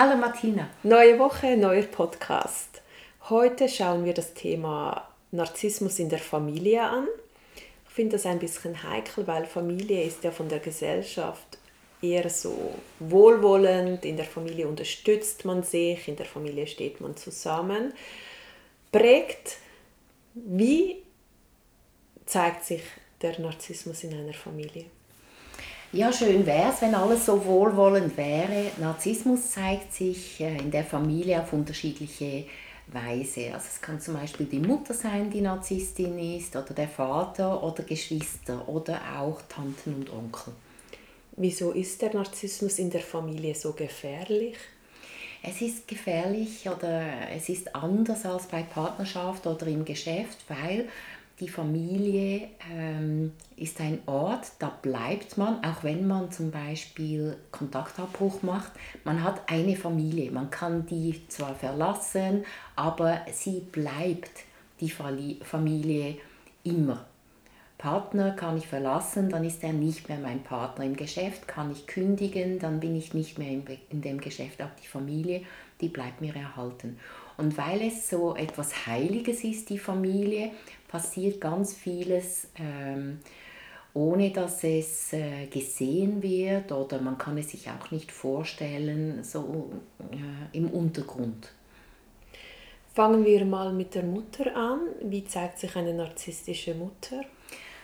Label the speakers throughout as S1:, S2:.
S1: Hallo Martina.
S2: Neue Woche, neuer Podcast. Heute schauen wir das Thema Narzissmus in der Familie an. Ich finde das ein bisschen heikel, weil Familie ist ja von der Gesellschaft eher so wohlwollend. In der Familie unterstützt man sich, in der Familie steht man zusammen. Prägt, wie zeigt sich der Narzissmus in einer Familie?
S1: Ja, schön wäre es, wenn alles so wohlwollend wäre. Narzissmus zeigt sich äh, in der Familie auf unterschiedliche Weise. Also es kann zum Beispiel die Mutter sein, die Narzisstin ist, oder der Vater oder Geschwister oder auch Tanten und Onkel.
S2: Wieso ist der Narzissmus in der Familie so gefährlich?
S1: Es ist gefährlich oder es ist anders als bei Partnerschaft oder im Geschäft, weil die Familie ähm, ist ein Ort, da bleibt man, auch wenn man zum Beispiel Kontaktabbruch macht. Man hat eine Familie, man kann die zwar verlassen, aber sie bleibt die Familie immer. Partner kann ich verlassen, dann ist er nicht mehr mein Partner. Im Geschäft kann ich kündigen, dann bin ich nicht mehr in dem Geschäft, aber die Familie, die bleibt mir erhalten. Und weil es so etwas Heiliges ist, die Familie, passiert ganz vieles, ähm, ohne dass es äh, gesehen wird oder man kann es sich auch nicht vorstellen, so äh, im Untergrund.
S2: Fangen wir mal mit der Mutter an. Wie zeigt sich eine narzisstische Mutter?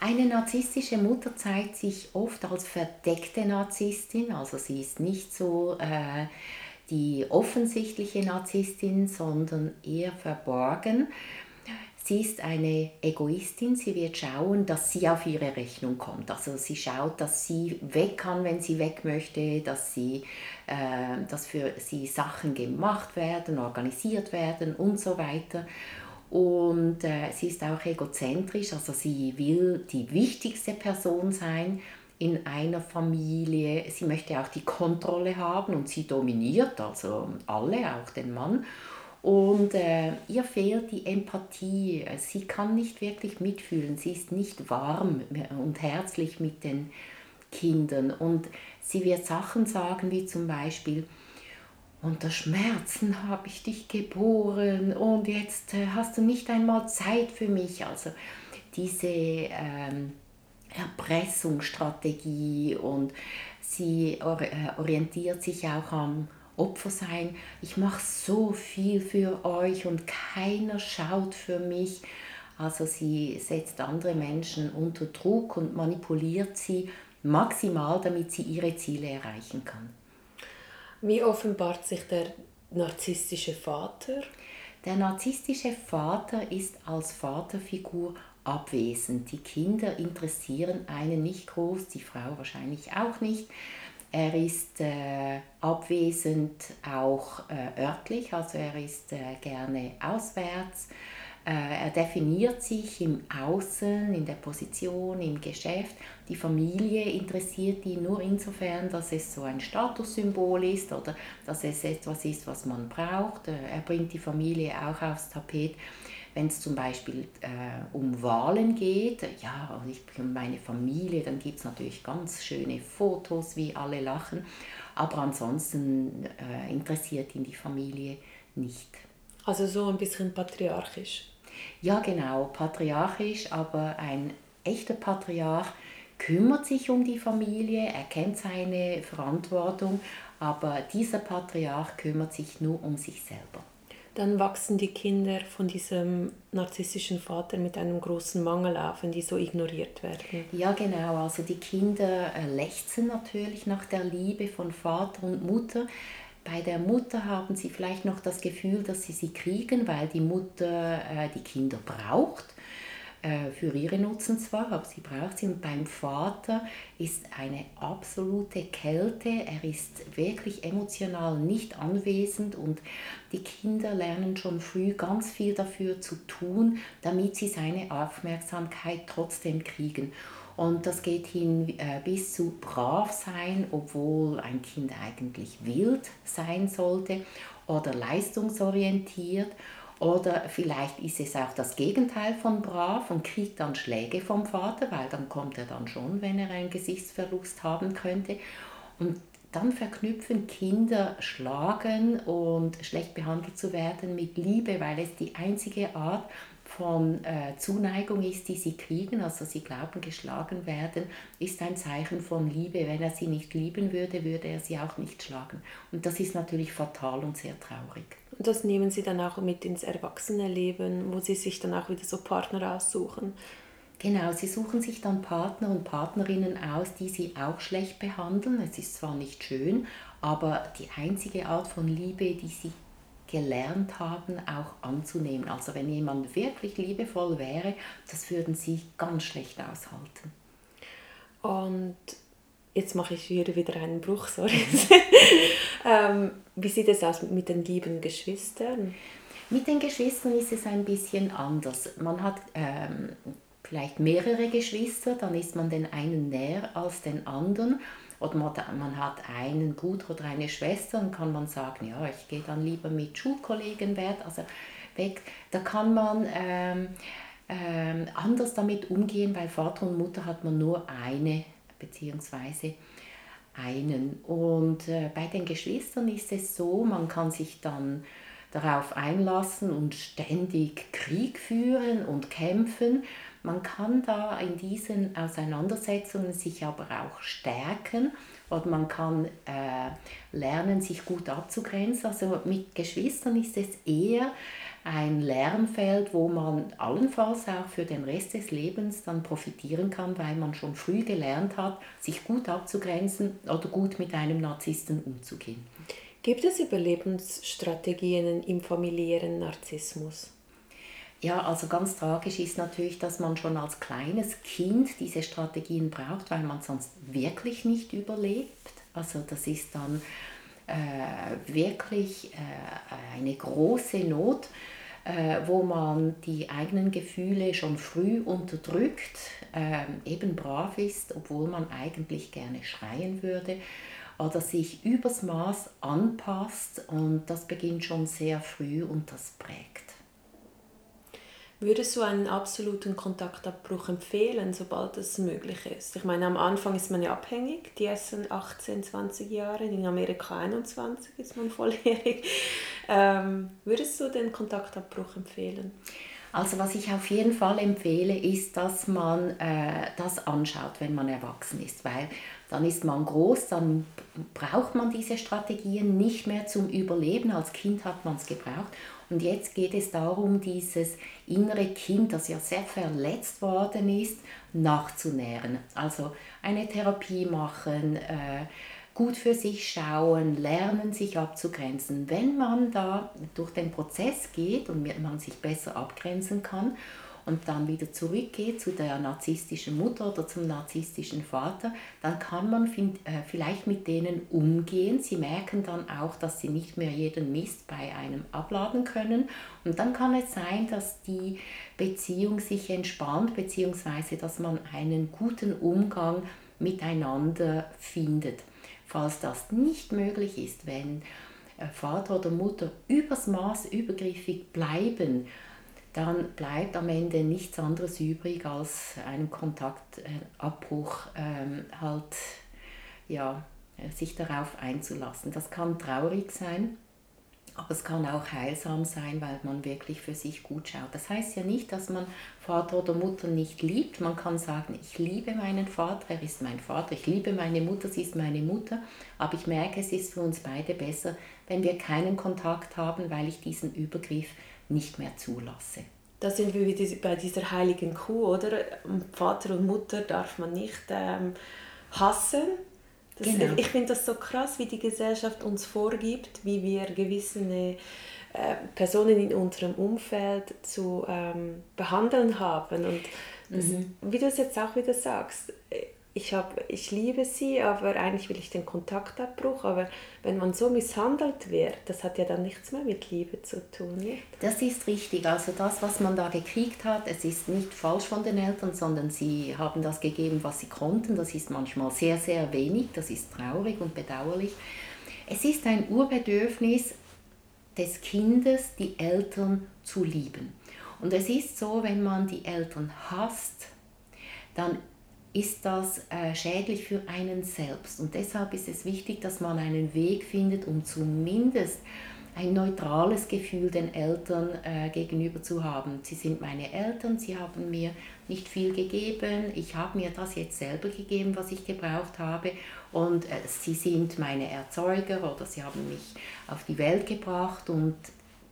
S1: Eine narzisstische Mutter zeigt sich oft als verdeckte Narzisstin, also sie ist nicht so äh, die offensichtliche Narzisstin, sondern eher verborgen. Sie ist eine Egoistin, sie wird schauen, dass sie auf ihre Rechnung kommt. Also sie schaut, dass sie weg kann, wenn sie weg möchte, dass, sie, äh, dass für sie Sachen gemacht werden, organisiert werden und so weiter. Und äh, sie ist auch egozentrisch, also sie will die wichtigste Person sein in einer Familie. Sie möchte auch die Kontrolle haben und sie dominiert, also alle, auch den Mann. Und äh, ihr fehlt die Empathie. Sie kann nicht wirklich mitfühlen. Sie ist nicht warm und herzlich mit den Kindern. Und sie wird Sachen sagen wie zum Beispiel, unter Schmerzen habe ich dich geboren und jetzt äh, hast du nicht einmal Zeit für mich. Also diese ähm, Erpressungsstrategie und sie äh, orientiert sich auch am Opfer sein. Ich mache so viel für euch und keiner schaut für mich. Also sie setzt andere Menschen unter Druck und manipuliert sie maximal, damit sie ihre Ziele erreichen kann.
S2: Wie offenbart sich der narzisstische Vater?
S1: Der narzisstische Vater ist als Vaterfigur abwesend. Die Kinder interessieren einen nicht groß, die Frau wahrscheinlich auch nicht. Er ist äh, abwesend auch äh, örtlich, also er ist äh, gerne auswärts. Äh, er definiert sich im Außen, in der Position, im Geschäft. Die Familie interessiert ihn nur insofern, dass es so ein Statussymbol ist oder dass es etwas ist, was man braucht. Äh, er bringt die Familie auch aufs Tapet wenn es zum Beispiel äh, um Wahlen geht, ja, ich und meine Familie, dann gibt es natürlich ganz schöne Fotos, wie alle lachen. Aber ansonsten äh, interessiert ihn die Familie nicht.
S2: Also so ein bisschen patriarchisch.
S1: Ja, genau, patriarchisch, aber ein echter Patriarch kümmert sich um die Familie, er kennt seine Verantwortung, aber dieser Patriarch kümmert sich nur um sich selber
S2: dann wachsen die Kinder von diesem narzisstischen Vater mit einem großen Mangel auf, wenn die so ignoriert werden.
S1: Ja, genau. Also die Kinder äh, lechzen natürlich nach der Liebe von Vater und Mutter. Bei der Mutter haben sie vielleicht noch das Gefühl, dass sie sie kriegen, weil die Mutter äh, die Kinder braucht. Äh, für ihre Nutzen zwar, aber sie braucht sie. Und beim Vater ist eine absolute Kälte. Er ist wirklich emotional nicht anwesend und die Kinder lernen schon früh ganz viel dafür zu tun, damit sie seine Aufmerksamkeit trotzdem kriegen. Und das geht hin äh, bis zu brav sein, obwohl ein Kind eigentlich wild sein sollte oder leistungsorientiert. Oder vielleicht ist es auch das Gegenteil von brav und kriegt dann Schläge vom Vater, weil dann kommt er dann schon, wenn er einen Gesichtsverlust haben könnte. Und dann verknüpfen Kinder Schlagen und schlecht behandelt zu werden mit Liebe, weil es die einzige Art von äh, Zuneigung ist, die sie kriegen, also sie glauben, geschlagen werden, ist ein Zeichen von Liebe. Wenn er sie nicht lieben würde, würde er sie auch nicht schlagen. Und das ist natürlich fatal und sehr traurig.
S2: Und das nehmen sie dann auch mit ins Erwachsenenleben, wo sie sich dann auch wieder so Partner aussuchen.
S1: Genau, sie suchen sich dann Partner und Partnerinnen aus, die sie auch schlecht behandeln. Es ist zwar nicht schön, aber die einzige Art von Liebe, die sie gelernt haben, auch anzunehmen. Also wenn jemand wirklich liebevoll wäre, das würden sie ganz schlecht aushalten.
S2: Und jetzt mache ich hier wieder einen Bruch, sorry. ähm, wie sieht es aus mit den lieben Geschwistern?
S1: Mit den Geschwistern ist es ein bisschen anders. Man hat ähm, vielleicht mehrere Geschwister, dann ist man den einen näher als den anderen oder man hat einen Bruder oder eine Schwester, dann kann man sagen, ja, ich gehe dann lieber mit Schulkollegen weg. Also weg. Da kann man ähm, ähm, anders damit umgehen, weil Vater und Mutter hat man nur eine beziehungsweise einen. Und äh, bei den Geschwistern ist es so, man kann sich dann darauf einlassen und ständig Krieg führen und kämpfen. Man kann da in diesen Auseinandersetzungen sich aber auch stärken und man kann äh, lernen, sich gut abzugrenzen. Also mit Geschwistern ist es eher ein Lernfeld, wo man allenfalls auch für den Rest des Lebens dann profitieren kann, weil man schon früh gelernt hat, sich gut abzugrenzen oder gut mit einem Narzissten umzugehen.
S2: Gibt es Überlebensstrategien im familiären Narzissmus?
S1: Ja, also ganz tragisch ist natürlich, dass man schon als kleines Kind diese Strategien braucht, weil man sonst wirklich nicht überlebt. Also das ist dann äh, wirklich äh, eine große Not, äh, wo man die eigenen Gefühle schon früh unterdrückt, ähm, eben brav ist, obwohl man eigentlich gerne schreien würde oder sich übers Maß anpasst und das beginnt schon sehr früh und das prägt.
S2: Würdest du einen absoluten Kontaktabbruch empfehlen, sobald es möglich ist? Ich meine, am Anfang ist man ja abhängig, die ersten 18, 20 Jahre, in Amerika 21 ist man volljährig. Ähm, würdest du den Kontaktabbruch empfehlen?
S1: Also was ich auf jeden Fall empfehle, ist, dass man äh, das anschaut, wenn man erwachsen ist, weil dann ist man groß, dann braucht man diese Strategien nicht mehr zum Überleben. Als Kind hat man es gebraucht und jetzt geht es darum, dieses innere Kind, das ja sehr verletzt worden ist, nachzunähren. Also eine Therapie machen, äh, gut für sich schauen, lernen, sich abzugrenzen. Wenn man da durch den Prozess geht und man sich besser abgrenzen kann und dann wieder zurückgeht zu der narzisstischen Mutter oder zum narzisstischen Vater, dann kann man äh, vielleicht mit denen umgehen. Sie merken dann auch, dass sie nicht mehr jeden Mist bei einem abladen können. Und dann kann es sein, dass die Beziehung sich entspannt, beziehungsweise dass man einen guten Umgang miteinander findet. Falls das nicht möglich ist, wenn äh, Vater oder Mutter übers Maß übergriffig bleiben, dann bleibt am Ende nichts anderes übrig, als einen Kontaktabbruch ähm, halt, ja, sich darauf einzulassen. Das kann traurig sein, aber es kann auch heilsam sein, weil man wirklich für sich gut schaut. Das heißt ja nicht, dass man Vater oder Mutter nicht liebt. Man kann sagen, ich liebe meinen Vater, er ist mein Vater, ich liebe meine Mutter, sie ist meine Mutter, aber ich merke, es ist für uns beide besser, wenn wir keinen Kontakt haben, weil ich diesen Übergriff nicht mehr zulasse.
S2: Da sind wir wieder bei dieser heiligen Kuh, oder? Vater und Mutter darf man nicht ähm, hassen. Das, genau. Ich finde das so krass, wie die Gesellschaft uns vorgibt, wie wir gewisse äh, Personen in unserem Umfeld zu ähm, behandeln haben. Und das, mhm. wie du es jetzt auch wieder sagst, ich, hab, ich liebe sie, aber eigentlich will ich den Kontaktabbruch. Aber wenn man so misshandelt wird, das hat ja dann nichts mehr mit Liebe zu tun. Nicht?
S1: Das ist richtig. Also das, was man da gekriegt hat, es ist nicht falsch von den Eltern, sondern sie haben das gegeben, was sie konnten. Das ist manchmal sehr, sehr wenig. Das ist traurig und bedauerlich. Es ist ein Urbedürfnis des Kindes, die Eltern zu lieben. Und es ist so, wenn man die Eltern hasst, dann ist das äh, schädlich für einen selbst. Und deshalb ist es wichtig, dass man einen Weg findet, um zumindest ein neutrales Gefühl den Eltern äh, gegenüber zu haben. Sie sind meine Eltern, sie haben mir nicht viel gegeben, ich habe mir das jetzt selber gegeben, was ich gebraucht habe und äh, sie sind meine Erzeuger oder sie haben mich auf die Welt gebracht und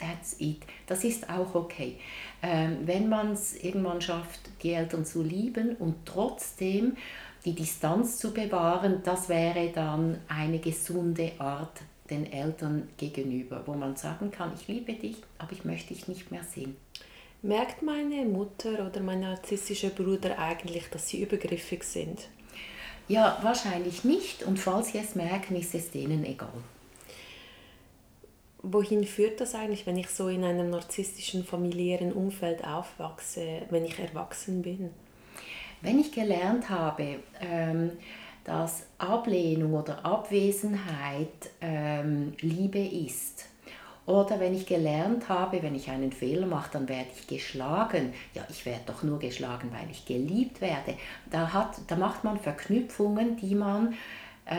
S1: that's it. Das ist auch okay. Ähm, wenn man es irgendwann schafft, die Eltern zu lieben und trotzdem die Distanz zu bewahren, das wäre dann eine gesunde Art den Eltern gegenüber, wo man sagen kann, ich liebe dich, aber ich möchte dich nicht mehr sehen.
S2: Merkt meine Mutter oder mein narzisstischer Bruder eigentlich, dass sie übergriffig sind?
S1: Ja, wahrscheinlich nicht. Und falls sie es merken, ist es denen egal
S2: wohin führt das eigentlich, wenn ich so in einem narzisstischen familiären Umfeld aufwachse, wenn ich erwachsen bin?
S1: Wenn ich gelernt habe, ähm, dass Ablehnung oder Abwesenheit ähm, Liebe ist, oder wenn ich gelernt habe, wenn ich einen Fehler mache, dann werde ich geschlagen. Ja, ich werde doch nur geschlagen, weil ich geliebt werde. Da, hat, da macht man Verknüpfungen, die man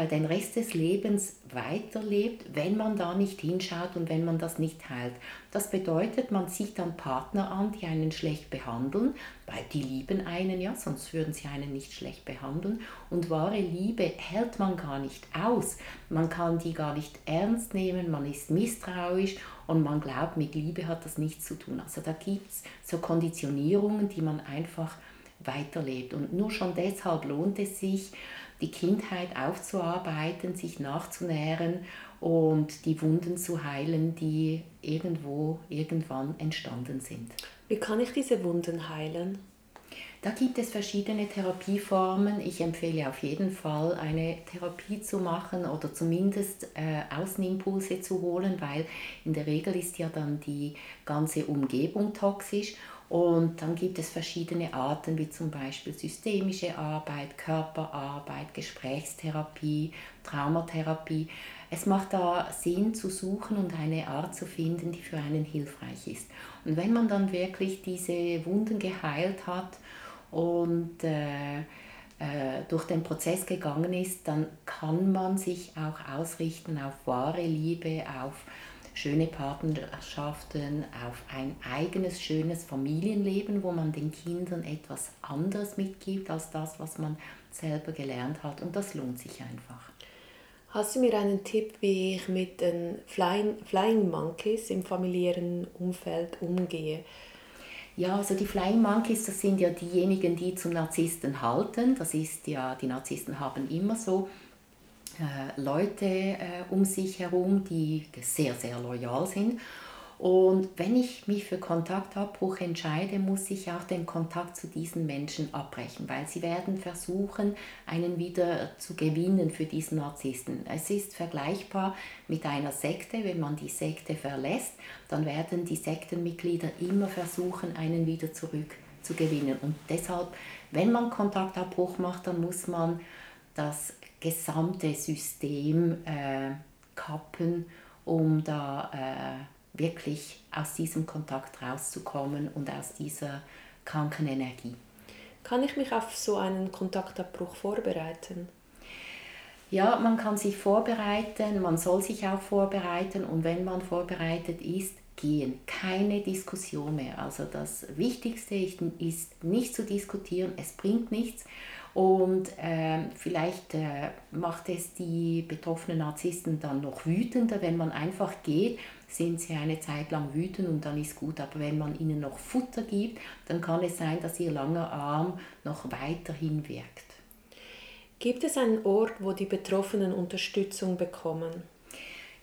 S1: den Rest des Lebens weiterlebt, wenn man da nicht hinschaut und wenn man das nicht heilt. Das bedeutet, man sieht dann Partner an, die einen schlecht behandeln, weil die lieben einen ja, sonst würden sie einen nicht schlecht behandeln. Und wahre Liebe hält man gar nicht aus. Man kann die gar nicht ernst nehmen, man ist misstrauisch und man glaubt, mit Liebe hat das nichts zu tun. Also da gibt es so Konditionierungen, die man einfach weiterlebt. Und nur schon deshalb lohnt es sich, die Kindheit aufzuarbeiten, sich nachzunähren und die Wunden zu heilen, die irgendwo, irgendwann entstanden sind.
S2: Wie kann ich diese Wunden heilen?
S1: Da gibt es verschiedene Therapieformen. Ich empfehle auf jeden Fall eine Therapie zu machen oder zumindest äh, Außenimpulse zu holen, weil in der Regel ist ja dann die ganze Umgebung toxisch und dann gibt es verschiedene Arten, wie zum Beispiel systemische Arbeit, Körperarbeit, Gesprächstherapie, Traumatherapie. Es macht da Sinn zu suchen und eine Art zu finden, die für einen hilfreich ist. Und wenn man dann wirklich diese Wunden geheilt hat und äh, äh, durch den Prozess gegangen ist, dann kann man sich auch ausrichten auf wahre Liebe, auf schöne Partnerschaften, auf ein eigenes, schönes Familienleben, wo man den Kindern etwas anderes mitgibt als das, was man selber gelernt hat. Und das lohnt sich einfach.
S2: Hast du mir einen Tipp, wie ich mit den Flying, Flying Monkeys im familiären Umfeld umgehe?
S1: Ja, also die Flying Monkeys, das sind ja diejenigen, die zum Narzissten halten. Das ist ja, die Narzissten haben immer so Leute äh, um sich herum, die sehr, sehr loyal sind. Und wenn ich mich für Kontaktabbruch entscheide, muss ich auch den Kontakt zu diesen Menschen abbrechen, weil sie werden versuchen, einen wieder zu gewinnen für diesen Narzissten. Es ist vergleichbar mit einer Sekte. Wenn man die Sekte verlässt, dann werden die Sektenmitglieder immer versuchen, einen wieder zurück zu gewinnen. Und deshalb, wenn man Kontaktabbruch macht, dann muss man das gesamte System äh, kappen, um da äh, wirklich aus diesem Kontakt rauszukommen und aus dieser kranken Energie.
S2: Kann ich mich auf so einen Kontaktabbruch vorbereiten?
S1: Ja, man kann sich vorbereiten, man soll sich auch vorbereiten und wenn man vorbereitet ist, gehen. Keine Diskussion mehr. Also das Wichtigste ist nicht zu diskutieren, es bringt nichts und äh, vielleicht äh, macht es die betroffenen Narzissten dann noch wütender. Wenn man einfach geht, sind sie eine Zeit lang wütend und dann ist gut. Aber wenn man ihnen noch Futter gibt, dann kann es sein, dass ihr langer Arm noch weiterhin wirkt.
S2: Gibt es einen Ort, wo die Betroffenen Unterstützung bekommen?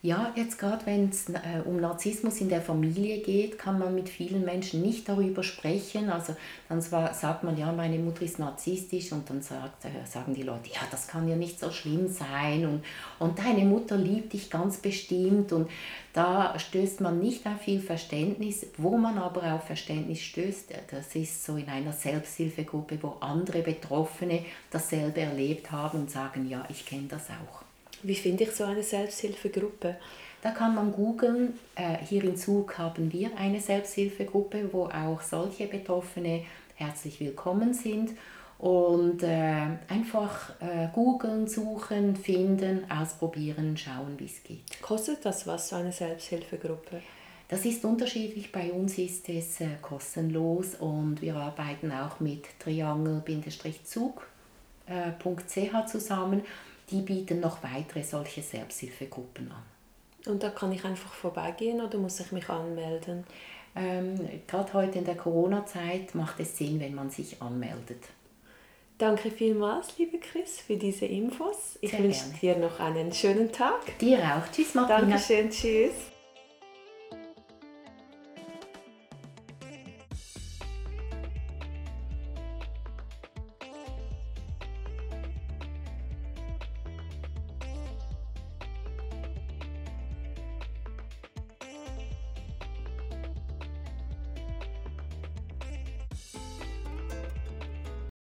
S1: Ja, jetzt gerade wenn es äh, um Narzissmus in der Familie geht, kann man mit vielen Menschen nicht darüber sprechen. Also dann zwar sagt man, ja, meine Mutter ist narzisstisch und dann sagt, äh, sagen die Leute, ja, das kann ja nicht so schlimm sein und, und deine Mutter liebt dich ganz bestimmt und da stößt man nicht auf viel Verständnis. Wo man aber auf Verständnis stößt, das ist so in einer Selbsthilfegruppe, wo andere Betroffene dasselbe erlebt haben und sagen, ja, ich kenne das auch.
S2: Wie finde ich so eine Selbsthilfegruppe?
S1: Da kann man googeln. Äh, hier in Zug haben wir eine Selbsthilfegruppe, wo auch solche Betroffene herzlich willkommen sind. Und äh, einfach äh, googeln, suchen, finden, ausprobieren, schauen, wie es geht.
S2: Kostet das was, so eine Selbsthilfegruppe?
S1: Das ist unterschiedlich. Bei uns ist es kostenlos und wir arbeiten auch mit triangel-zug.ch zusammen die bieten noch weitere solche Selbsthilfegruppen an.
S2: Und da kann ich einfach vorbeigehen oder muss ich mich anmelden?
S1: Ähm, Gerade heute in der Corona-Zeit macht es Sinn, wenn man sich anmeldet.
S2: Danke vielmals, liebe Chris, für diese Infos. Ich Sehr wünsche gerne. dir noch einen schönen Tag.
S1: Dir auch. Tschüss, Martina.
S2: Dankeschön, tschüss.